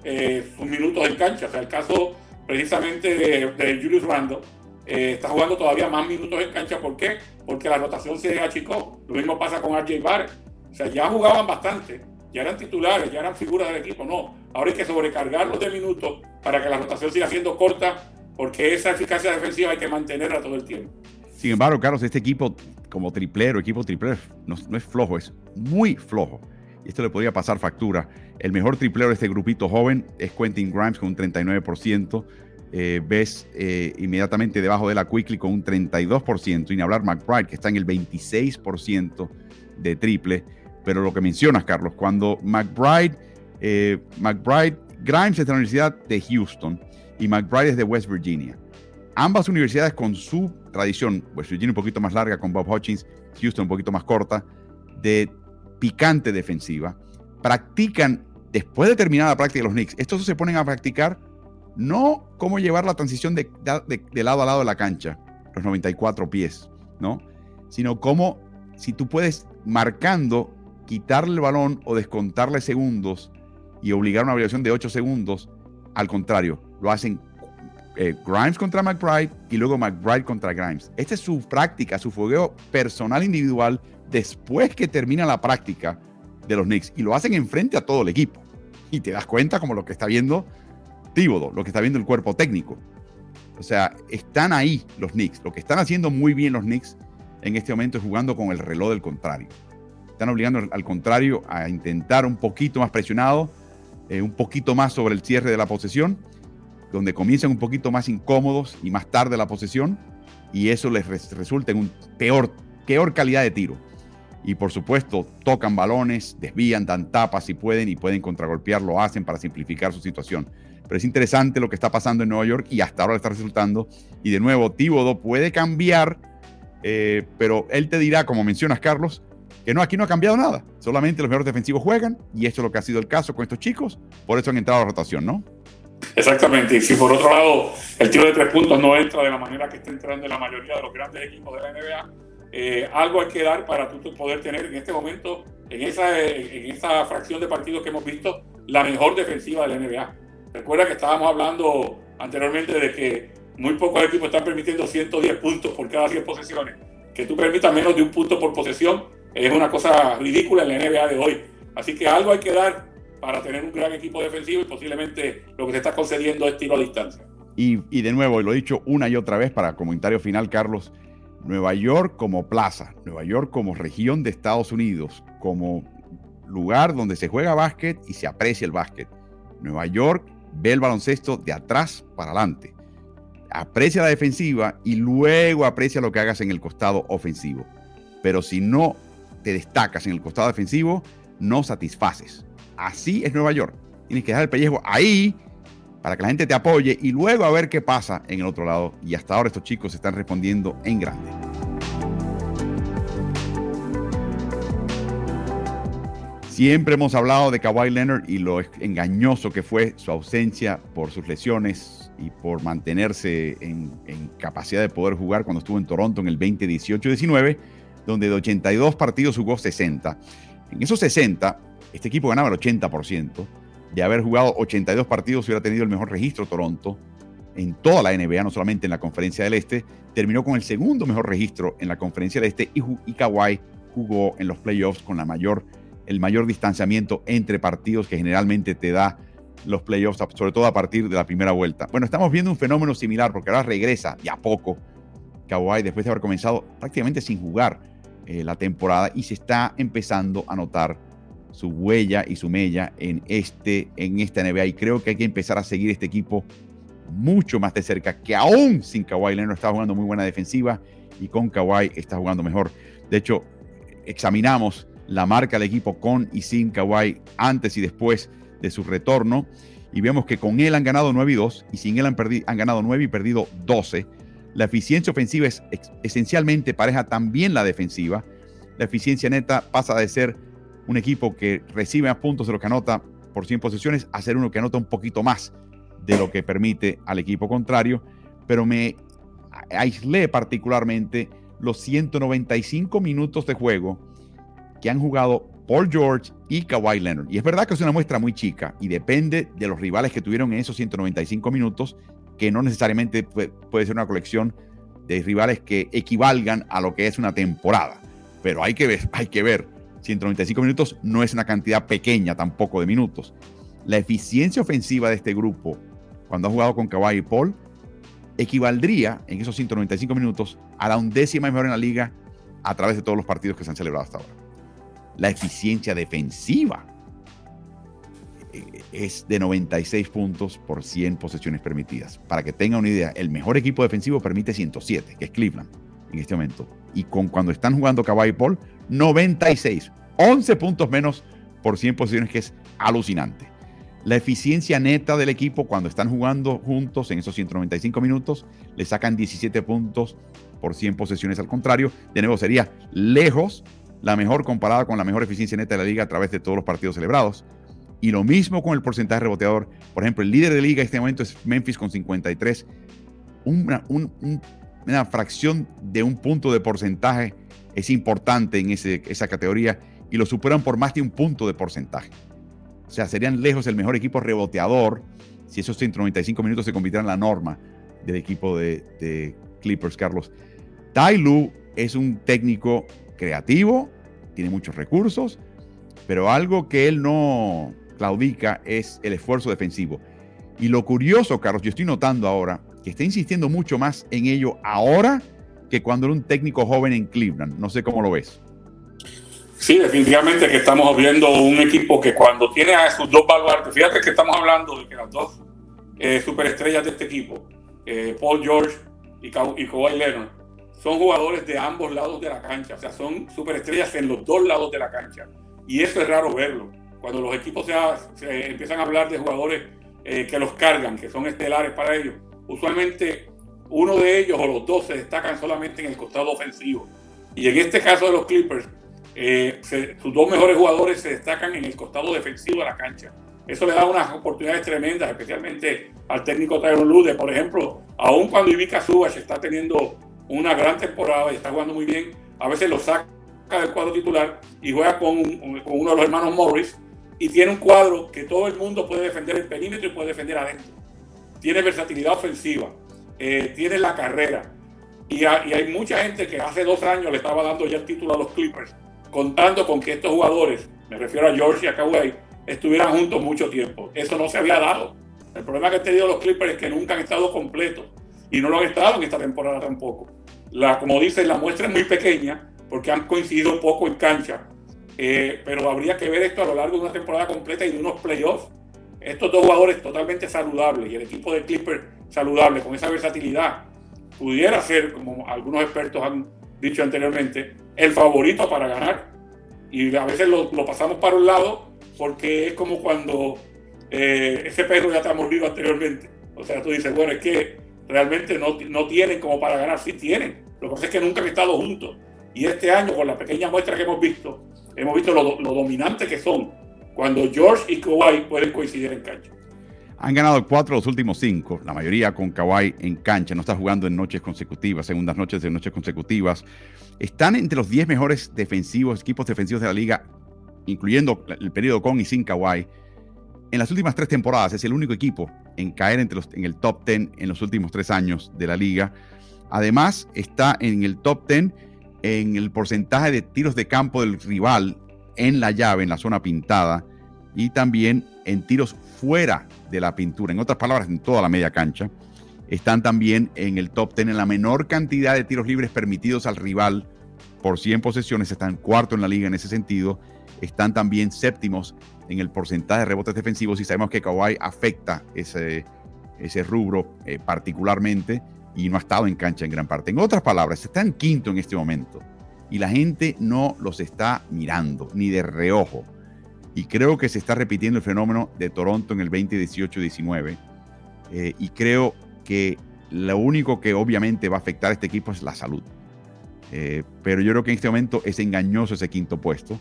S2: eh, sus minutos en cancha. O sea, el caso precisamente de, Julius Randle eh, está jugando todavía más minutos en cancha. ¿Por qué? Porque la rotación se achicó. Lo mismo pasa con RJ Barrett. O sea, ya jugaban bastante, ya eran titulares, ya eran figuras del equipo. No, ahora hay que sobrecargarlos de minutos para que la rotación siga siendo corta, porque esa eficacia defensiva hay que mantenerla todo el tiempo.
S1: Sin embargo, Carlos, este equipo como triplero, equipo triplero, no, es flojo, es muy flojo. Y esto le podría pasar factura. El mejor triplero de este grupito joven es Quentin Grimes con un 39%. Eh, ves eh, inmediatamente debajo de la Quickly con un 32%. Y ni hablar McBride, que está en el 26% de triple. Pero lo que mencionas, Carlos, cuando McBride, eh, McBride, Grimes es de la Universidad de Houston y McBride es de West Virginia. Ambas universidades con su tradición, West Virginia un poquito más larga con Bob Hutchins, Houston un poquito más corta, de picante defensiva, practican después de terminar la práctica de los Knicks. Estos se ponen a practicar no cómo llevar la transición de, lado a lado de la cancha, los 94 pies, ¿no? Sino cómo, si tú puedes marcando, quitarle el balón o descontarle segundos y obligar una variación de 8 segundos, al contrario, lo hacen eh, Grimes contra McBride y luego McBride contra Grimes. Esta es su práctica, su fogueo personal individual después que termina la práctica de los Knicks y lo hacen enfrente a todo el equipo. Y te das cuenta como lo que está viendo Tíbodo, lo que está viendo el cuerpo técnico. O sea, están ahí los Knicks. Lo que están haciendo muy bien los Knicks en este momento es jugando con el reloj del contrario. Están obligando al contrario a intentar un poquito más presionado, eh, un poquito más sobre el cierre de la posesión donde comienzan un poquito más incómodos y más tarde la posesión, y eso les resulta en un peor, peor calidad de tiro. Y por supuesto, tocan balones, desvían, dan tapas si pueden y pueden contragolpear, lo hacen para simplificar su situación. Pero es interesante lo que está pasando en Nueva York y hasta ahora está resultando. Y de nuevo, Tíbodo puede cambiar, eh, pero él te dirá, como mencionas, Carlos, que no, aquí no ha cambiado nada. Solamente los mejores defensivos juegan y esto es lo que ha sido el caso con estos chicos. Por eso han entrado a rotación, ¿no?
S2: Exactamente, y si por otro lado el tiro de tres puntos no entra de la manera que está entrando en la mayoría de los grandes equipos de la NBA, eh, algo hay que dar para tú poder tener en este momento, en esa, en esa fracción de partidos que hemos visto, la mejor defensiva de la NBA. Recuerda que estábamos hablando anteriormente de que muy pocos equipos están permitiendo 110 puntos por cada 100 posesiones. Que tú permitas menos de un punto por posesión es una cosa ridícula en la NBA de hoy. Así que algo hay que dar para tener un gran equipo defensivo y posiblemente lo que se está concediendo es tiro a distancia.
S1: Y, y de nuevo, y lo he dicho una y otra vez para comentario final, Carlos, Nueva York como plaza, Nueva York como región de Estados Unidos, como lugar donde se juega básquet y se aprecia el básquet. Nueva York ve el baloncesto de atrás para adelante. Aprecia la defensiva y luego aprecia lo que hagas en el costado ofensivo. Pero si no te destacas en el costado defensivo, no satisfaces. Así es Nueva York. Tienes que dejar el pellejo ahí para que la gente te apoye y luego a ver qué pasa en el otro lado. Y hasta ahora estos chicos están respondiendo en grande. Siempre hemos hablado de Kawhi Leonard y lo engañoso que fue su ausencia por sus lesiones y por mantenerse en, capacidad de poder jugar cuando estuvo en Toronto en el 2018-19, donde de 82 partidos jugó 60. En esos 60, este equipo ganaba el 80%. De haber jugado 82 partidos, hubiera tenido el mejor registro Toronto en toda la NBA, no solamente en la Conferencia del Este. Terminó con el segundo mejor registro en la Conferencia del Este y, Kawhi jugó en los playoffs con la mayor el mayor distanciamiento entre partidos que generalmente te da los playoffs, sobre todo a partir de la primera vuelta. Bueno, estamos viendo un fenómeno similar porque ahora regresa de a poco Kawhi después de haber comenzado prácticamente sin jugar eh, la temporada y se está empezando a notar su huella y su mella en, este, en esta NBA y creo que hay que empezar a seguir este equipo mucho más de cerca, que aún sin Kawhi Leonard está jugando muy buena defensiva y con Kawhi está jugando mejor. De hecho, examinamos la marca del equipo con y sin Kawhi antes y después de su retorno. Y vemos que con él han ganado 9 y 2 y sin él han, han ganado 9 y perdido 12. La eficiencia ofensiva es esencialmente pareja también la defensiva. La eficiencia neta pasa de ser un equipo que recibe más puntos de lo que anota por 100 posesiones a ser uno que anota un poquito más de lo que permite al equipo contrario. Pero me aislé particularmente los 195 minutos de juego que han jugado Paul George y Kawhi Leonard. Y es verdad que es una muestra muy chica y depende de los rivales que tuvieron en esos 195 minutos, que no necesariamente puede, ser una colección de rivales que equivalgan a lo que es una temporada. Pero hay que ver, hay que ver. 195 minutos no es una cantidad pequeña tampoco de minutos. La eficiencia ofensiva de este grupo, cuando ha jugado con Kawhi y Paul, equivaldría en esos 195 minutos a la undécima mejor en la liga a través de todos los partidos que se han celebrado hasta ahora la eficiencia defensiva es de 96 puntos por 100 posesiones permitidas. Para que tenga una idea, el mejor equipo defensivo permite 107, que es Cleveland en este momento. Y con cuando están jugando y Paul, 96, 11 puntos menos por 100 posesiones, que es alucinante. La eficiencia neta del equipo cuando están jugando juntos en esos 195 minutos, le sacan 17 puntos por 100 posesiones al contrario. De nuevo sería lejos la mejor comparada con la mejor eficiencia neta de la liga a través de todos los partidos celebrados. Y lo mismo con el porcentaje reboteador. Por ejemplo, el líder de liga en este momento es Memphis con 53. Una, una fracción de un punto de porcentaje es importante en ese, esa categoría y lo superan por más de un punto de porcentaje. O sea, serían lejos el mejor equipo reboteador si esos 195 minutos se convirtieran en la norma del equipo de, de Clippers, Carlos. Tai Lu es un técnico creativo, tiene muchos recursos, pero algo que él no claudica es el esfuerzo defensivo. Y lo curioso, Carlos, yo estoy notando ahora que está insistiendo mucho más en ello ahora que cuando era un técnico joven en Cleveland. No sé cómo lo ves.
S2: Sí, definitivamente que estamos viendo un equipo que cuando tiene a sus dos baluartes, fíjate que estamos hablando de que las dos eh, superestrellas de este equipo, eh, Paul George y, y Kawhi Leonard, son jugadores de ambos lados de la cancha, o sea, son superestrellas en los dos lados de la cancha. Y eso es raro verlo. Cuando los equipos se, empiezan a hablar de jugadores eh, que los cargan, que son estelares para ellos, usualmente uno de ellos o los dos se destacan solamente en el costado ofensivo. Y en este caso de los Clippers, eh, sus dos mejores jugadores se destacan en el costado defensivo de la cancha. Eso le da unas oportunidades tremendas, especialmente al técnico Tyron Lude. Por ejemplo, aun cuando Ivica Subas está teniendo una gran temporada y está jugando muy bien. A veces lo saca del cuadro titular y juega con, uno de los hermanos Morris y tiene un cuadro que todo el mundo puede defender el perímetro y puede defender adentro. Tiene versatilidad ofensiva, eh, tiene la carrera. Y, hay mucha gente que hace dos años le estaba dando ya el título a los Clippers, contando con que estos jugadores, me refiero a George y a Kawhi, estuvieran juntos mucho tiempo. Eso no se había dado. El problema que han tenido los Clippers es que nunca han estado completos y no lo han estado en esta temporada tampoco. La, como dice, la muestra es muy pequeña porque han coincidido poco en cancha, eh, pero habría que ver esto a lo largo de una temporada completa y de unos playoffs. Estos dos jugadores totalmente saludables y el equipo de Clippers saludable con esa versatilidad pudiera ser, como algunos expertos han dicho anteriormente, el favorito para ganar. Y a veces lo, pasamos para un lado porque es como cuando eh, ese perro ya ha mordido anteriormente. O sea, tú dices, bueno, es que realmente no, no tienen como para ganar, sí tienen. Lo que pasa es que nunca han estado juntos. Y este año, con la pequeña muestra que hemos visto, hemos visto lo, lo dominantes que son cuando George y Kawhi pueden coincidir en cancha.
S1: Han ganado cuatro de los últimos cinco, la mayoría con Kawhi en cancha, no está jugando en noches consecutivas, segundas noches de noches consecutivas. Están entre los 10 mejores defensivos, equipos defensivos de la liga, incluyendo el periodo con y sin Kawhi. En las últimas tres temporadas es el único equipo en caer entre en el top 10 en los últimos tres años de la liga. Además, está en el top 10 en el porcentaje de tiros de campo del rival en la llave, en la zona pintada, y también en tiros fuera de la pintura, en otras palabras, en toda la media cancha. Están también en el top 10 en la menor cantidad de tiros libres permitidos al rival por 100 posesiones, están cuarto en la liga en ese sentido. Están también séptimos en el porcentaje de rebotes defensivos y sabemos que Kawhi afecta ese, ese rubro eh, particularmente y no ha estado en cancha en gran parte. En otras palabras, están quinto en este momento y la gente no los está mirando ni de reojo. Y creo que se está repitiendo el fenómeno de Toronto en el 2018-19. Eh, y creo que lo único que obviamente va a afectar a este equipo es la salud. Eh, pero yo creo que en este momento es engañoso ese quinto puesto.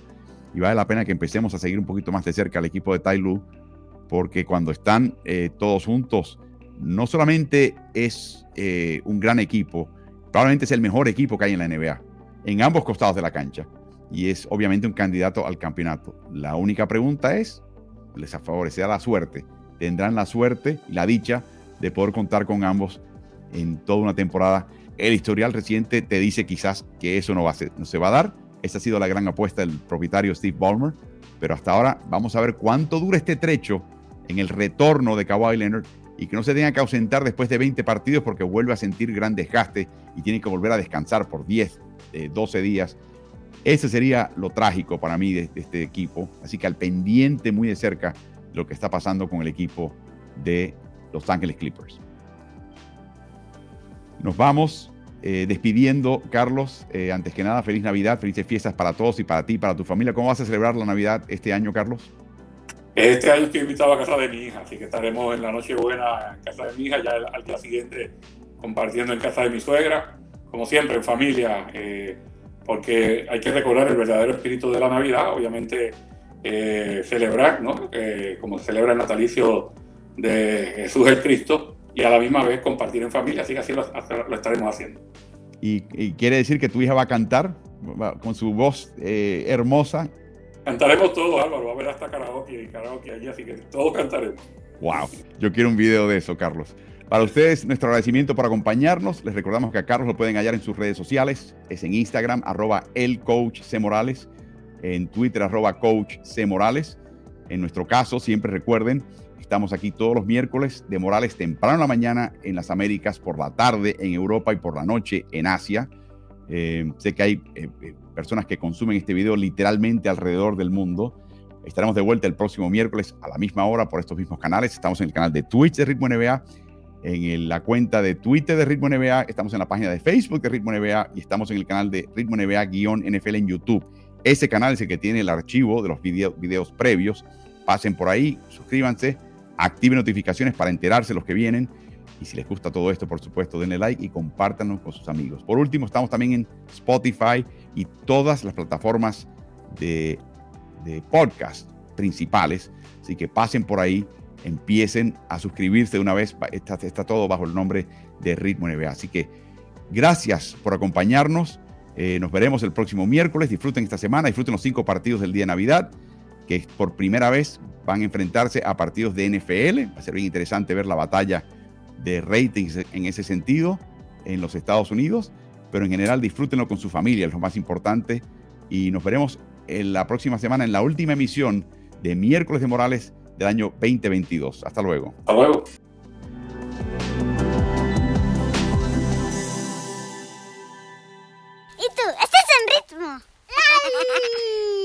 S1: Y vale la pena que empecemos a seguir un poquito más de cerca al equipo de Tai Lu, porque cuando están eh, todos juntos, no solamente es un gran equipo, probablemente es el mejor equipo que hay en la NBA, en ambos costados de la cancha y es obviamente un candidato al campeonato. La única pregunta es, ¿les favorecerá la suerte? ¿Tendrán la suerte y la dicha de poder contar con ambos en toda una temporada? El historial reciente te dice quizás que eso no, no se va a dar. Esa ha sido la gran apuesta del propietario Steve Ballmer. Pero hasta ahora vamos a ver cuánto dura este trecho en el retorno de Kawhi Leonard y que no se tenga que ausentar después de 20 partidos porque vuelve a sentir gran desgaste y tiene que volver a descansar por 10, 12 eh, días ese sería lo trágico para mí de, este equipo. Así que al pendiente muy de cerca lo que está pasando con el equipo de Los Ángeles Clippers. Nos vamos eh, despidiendo, Carlos. Eh, antes que nada, feliz Navidad, felices fiestas para todos y para ti, para tu familia. ¿Cómo vas a celebrar la Navidad este año, Carlos?
S2: Este año estoy invitado a casa de mi hija, así que estaremos en la noche buena en casa de mi hija, ya al día siguiente compartiendo en casa de mi suegra, como siempre, en familia. Eh, porque hay que recordar el verdadero espíritu de la Navidad, obviamente eh, celebrar, ¿no? Eh, como se celebra el natalicio de Jesús el Cristo y a la misma vez compartir en familia, así que así lo, estaremos haciendo.
S1: ¿Y, quiere decir que tu hija va a cantar con su voz eh, hermosa?
S2: Cantaremos todos, Álvaro, va a haber hasta karaoke y karaoke allí, así que todos cantaremos.
S1: Wow, yo quiero un video de eso, Carlos. Para ustedes, nuestro agradecimiento por acompañarnos. Les recordamos que a Carlos lo pueden hallar en sus redes sociales. Es en Instagram, arroba el. En Twitter, arroba coach. En nuestro caso, siempre recuerden, estamos aquí todos los miércoles de Morales temprano en la mañana en las Américas, por la tarde en Europa y por la noche en Asia. Eh, sé que hay eh, eh, personas que consumen este video literalmente alrededor del mundo. Estaremos de vuelta el próximo miércoles a la misma hora por estos mismos canales. Estamos en el canal de Twitch de Ritmo NBA en la cuenta de Twitter de Ritmo NBA, estamos en la página de Facebook de Ritmo NBA y estamos en el canal de Ritmo NBA-NFL en YouTube. Ese canal es el que tiene el archivo de los videos previos. Pasen por ahí, suscríbanse, activen notificaciones para enterarse los que vienen. Y si les gusta todo esto, por supuesto, denle like y compártanlo con sus amigos. Por último, estamos también en Spotify y todas las plataformas de, de podcast principales. Así que pasen por ahí empiecen a suscribirse de una vez. Está, está todo bajo el nombre de Ritmo NBA. Así que gracias por acompañarnos. Eh, nos veremos el próximo miércoles. Disfruten esta semana, disfruten los cinco partidos del día de Navidad, que por primera vez van a enfrentarse a partidos de NFL. Va a ser bien interesante ver la batalla de ratings en ese sentido en los Estados Unidos, pero en general disfrútenlo con su familia, es lo más importante. Y nos veremos en la próxima semana en la última emisión de Miércoles de Morales del año 2022. Hasta luego.
S2: Hasta luego. ¿Y tú? ¿Estás en ritmo?